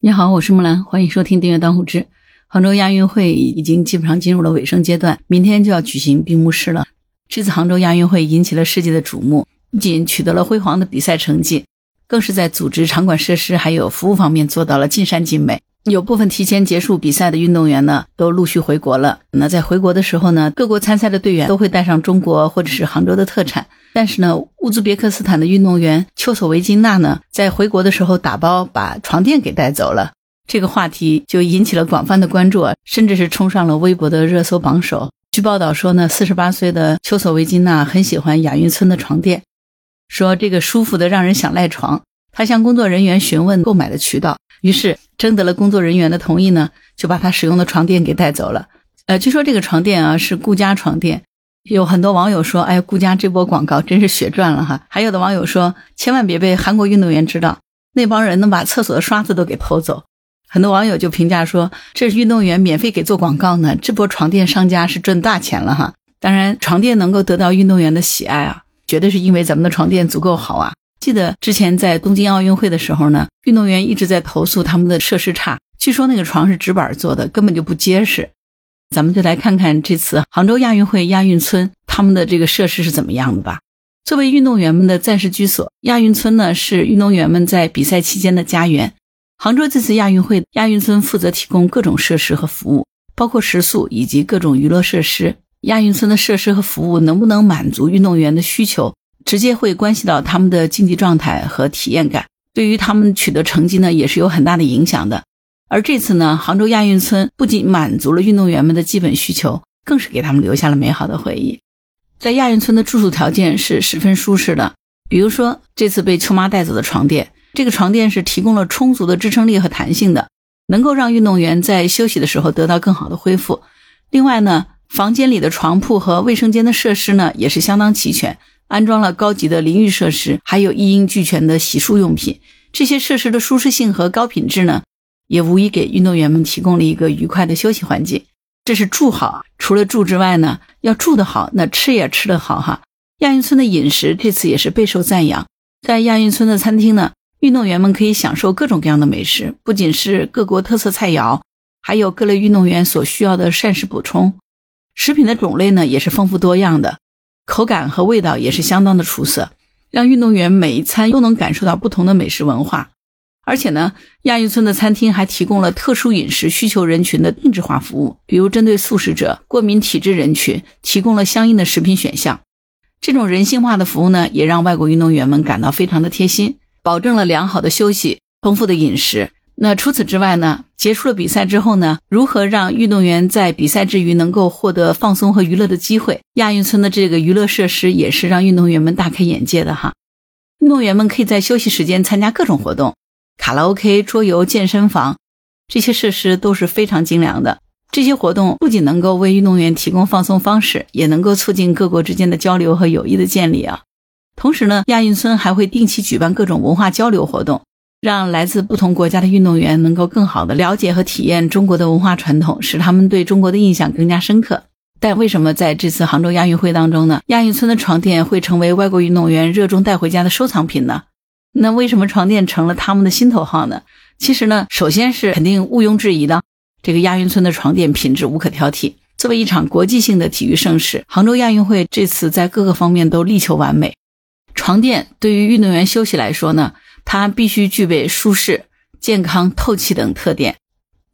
你好，我是木兰，欢迎收听订阅当户知。杭州亚运会已经基本上进入了尾声阶段，明天就要举行闭幕式了。这次杭州亚运会引起了世界的瞩目，不仅取得了辉煌的比赛成绩，更是在组织、场馆设施还有服务方面做到了尽善尽美。有部分提前结束比赛的运动员呢，都陆续回国了。那在回国的时候呢，各国参赛的队员都会带上中国或者是杭州的特产。但是呢，乌兹别克斯坦的运动员丘索维金娜呢，在回国的时候打包把床垫给带走了。这个话题就引起了广泛的关注，甚至是冲上了微博的热搜榜首。据报道说呢，四十八岁的丘索维金娜很喜欢亚运村的床垫，说这个舒服的让人想赖床。她向工作人员询问购买的渠道，于是征得了工作人员的同意呢，就把他使用的床垫给带走了。呃，据说这个床垫啊是顾家床垫。有很多网友说：“哎，顾家这波广告真是血赚了哈！”还有的网友说：“千万别被韩国运动员知道，那帮人能把厕所的刷子都给偷走。”很多网友就评价说：“这是运动员免费给做广告呢，这波床垫商家是赚大钱了哈！”当然，床垫能够得到运动员的喜爱啊，绝对是因为咱们的床垫足够好啊。记得之前在东京奥运会的时候呢，运动员一直在投诉他们的设施差，据说那个床是纸板做的，根本就不结实。咱们就来看看这次杭州亚运会亚运村他们的这个设施是怎么样的吧。作为运动员们的暂时居所，亚运村呢是运动员们在比赛期间的家园。杭州这次亚运会亚运村负责提供各种设施和服务，包括食宿以及各种娱乐设施。亚运村的设施和服务能不能满足运动员的需求，直接会关系到他们的竞技状态和体验感，对于他们取得成绩呢也是有很大的影响的。而这次呢，杭州亚运村不仅满足了运动员们的基本需求，更是给他们留下了美好的回忆。在亚运村的住宿条件是十分舒适的，比如说这次被秋妈带走的床垫，这个床垫是提供了充足的支撑力和弹性的，能够让运动员在休息的时候得到更好的恢复。另外呢，房间里的床铺和卫生间的设施呢也是相当齐全，安装了高级的淋浴设施，还有一应俱全的洗漱用品。这些设施的舒适性和高品质呢。也无疑给运动员们提供了一个愉快的休息环境。这是住好，除了住之外呢，要住得好，那吃也吃得好哈。亚运村的饮食这次也是备受赞扬，在亚运村的餐厅呢，运动员们可以享受各种各样的美食，不仅是各国特色菜肴，还有各类运动员所需要的膳食补充。食品的种类呢也是丰富多样的，口感和味道也是相当的出色，让运动员每一餐都能感受到不同的美食文化。而且呢，亚运村的餐厅还提供了特殊饮食需求人群的定制化服务，比如针对素食者、过敏体质人群，提供了相应的食品选项。这种人性化的服务呢，也让外国运动员们感到非常的贴心，保证了良好的休息、丰富的饮食。那除此之外呢，结束了比赛之后呢，如何让运动员在比赛之余能够获得放松和娱乐的机会？亚运村的这个娱乐设施也是让运动员们大开眼界的哈。运动员们可以在休息时间参加各种活动。卡拉 OK、桌游、健身房，这些设施都是非常精良的。这些活动不仅能够为运动员提供放松方式，也能够促进各国之间的交流和友谊的建立啊。同时呢，亚运村还会定期举办各种文化交流活动，让来自不同国家的运动员能够更好的了解和体验中国的文化传统，使他们对中国的印象更加深刻。但为什么在这次杭州亚运会当中呢？亚运村的床垫会成为外国运动员热衷带回家的收藏品呢？那为什么床垫成了他们的心头好呢？其实呢，首先是肯定毋庸置疑的，这个亚运村的床垫品质无可挑剔。作为一场国际性的体育盛事，杭州亚运会这次在各个方面都力求完美。床垫对于运动员休息来说呢，它必须具备舒适、健康、透气等特点。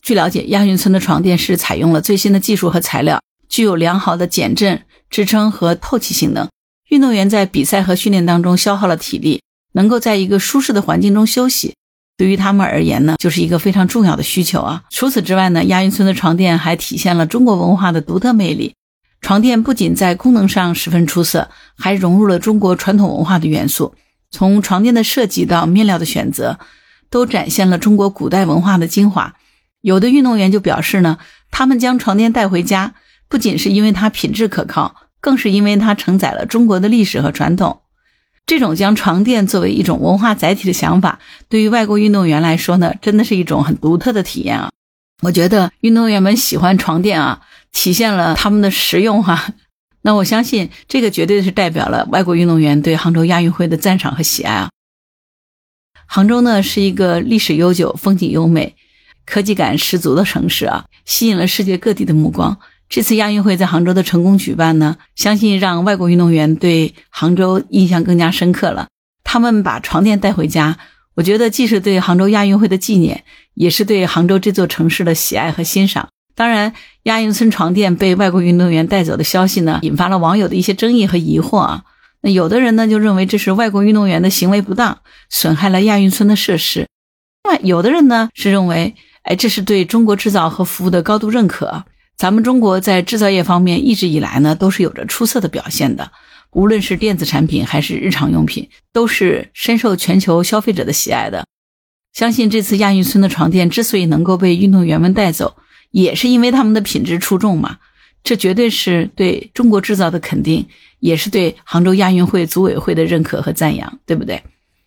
据了解，亚运村的床垫是采用了最新的技术和材料，具有良好的减震、支撑和透气性能。运动员在比赛和训练当中消耗了体力。能够在一个舒适的环境中休息，对于他们而言呢，就是一个非常重要的需求啊。除此之外呢，亚运村的床垫还体现了中国文化的独特魅力。床垫不仅在功能上十分出色，还融入了中国传统文化的元素。从床垫的设计到面料的选择，都展现了中国古代文化的精华。有的运动员就表示呢，他们将床垫带回家，不仅是因为它品质可靠，更是因为它承载了中国的历史和传统。这种将床垫作为一种文化载体的想法，对于外国运动员来说呢，真的是一种很独特的体验啊！我觉得运动员们喜欢床垫啊，体现了他们的实用哈。那我相信这个绝对是代表了外国运动员对杭州亚运会的赞赏和喜爱啊。杭州呢是一个历史悠久、风景优美、科技感十足的城市啊，吸引了世界各地的目光。这次亚运会在杭州的成功举办呢，相信让外国运动员对杭州印象更加深刻了。他们把床垫带回家，我觉得既是对杭州亚运会的纪念，也是对杭州这座城市的喜爱和欣赏。当然，亚运村床垫被外国运动员带走的消息呢，引发了网友的一些争议和疑惑啊。那有的人呢就认为这是外国运动员的行为不当，损害了亚运村的设施。那有的人呢是认为，哎，这是对中国制造和服务的高度认可。咱们中国在制造业方面一直以来呢，都是有着出色的表现的。无论是电子产品还是日常用品，都是深受全球消费者的喜爱的。相信这次亚运村的床垫之所以能够被运动员们带走，也是因为他们的品质出众嘛。这绝对是对中国制造的肯定，也是对杭州亚运会组委会的认可和赞扬，对不对？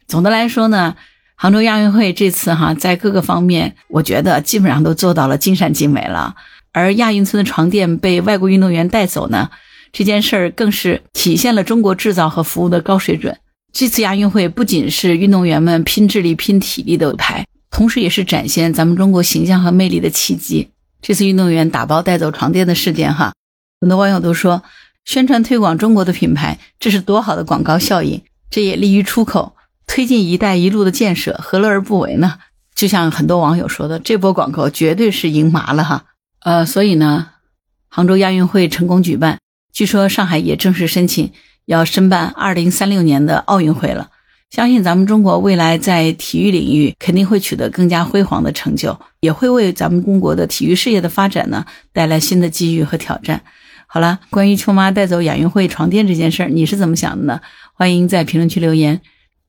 总的来说呢，杭州亚运会这次哈，在各个方面，我觉得基本上都做到了尽善尽美了。而亚运村的床垫被外国运动员带走呢，这件事儿更是体现了中国制造和服务的高水准。这次亚运会不仅是运动员们拼智力、拼体力的舞台，同时也是展现咱们中国形象和魅力的契机。这次运动员打包带走床垫的事件，哈，很多网友都说，宣传推广中国的品牌，这是多好的广告效应，这也利于出口，推进“一带一路”的建设，何乐而不为呢？就像很多网友说的，这波广告绝对是赢麻了哈。呃，所以呢，杭州亚运会成功举办，据说上海也正式申请要申办二零三六年的奥运会了。相信咱们中国未来在体育领域肯定会取得更加辉煌的成就，也会为咱们中国的体育事业的发展呢带来新的机遇和挑战。好了，关于秋妈带走亚运会床垫这件事儿，你是怎么想的呢？欢迎在评论区留言。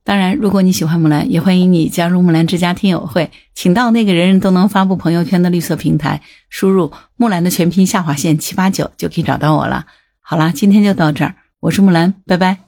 当然，如果你喜欢木兰，也欢迎你加入木兰之家听友会，请到那个人人都能发布朋友圈的绿色平台，输入木兰的全拼下划线七八九就可以找到我了。好啦，今天就到这儿，我是木兰，拜拜。